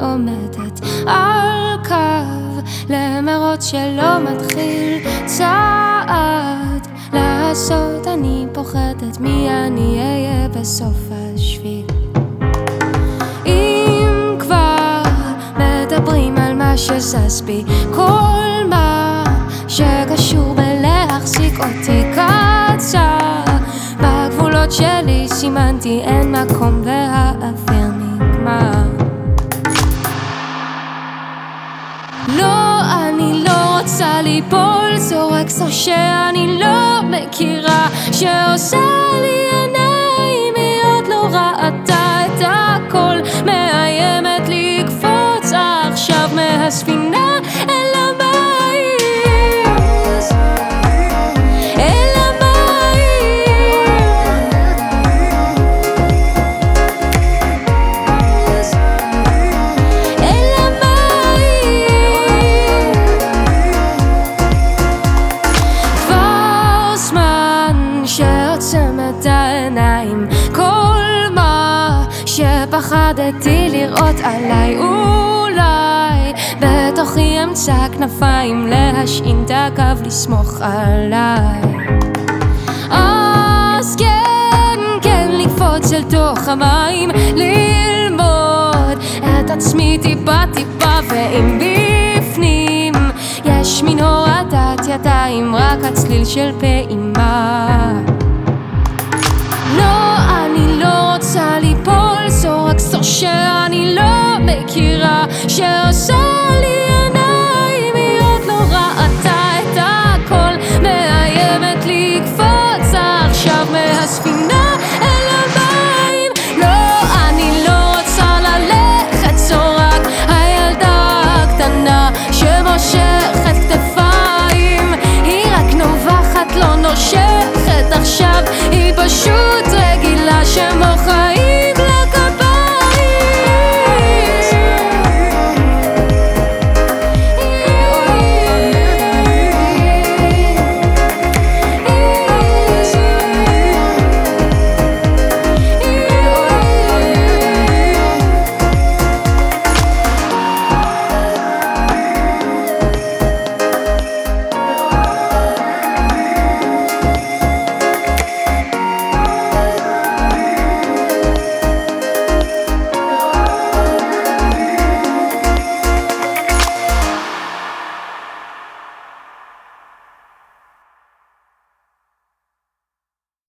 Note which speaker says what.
Speaker 1: עומדת על קו למרות שלא מתחיל צעד. לעשות אני פוחדת מי אני אהיה בסוף השביל? אם כבר מדברים על מה שזז בי כל מה שקשור בלהחזיק אותי קצר. בגבולות שלי סימנתי אין מקום לה ליפול, זו רק זו שאני לא מכירה שעושה לי עיניים, היא עוד לא ראתה את הכל מאיימת לקפוץ עכשיו מהספינה שפחדתי לראות עליי אולי בתוכי אמצע כנפיים להשעין את הקו לסמוך עליי. אז כן, כן לקפוץ אל תוך המים ללמוד את עצמי טיפה טיפה ואם בפנים יש מין הורדת ידיים רק הצליל של פעימה. לא,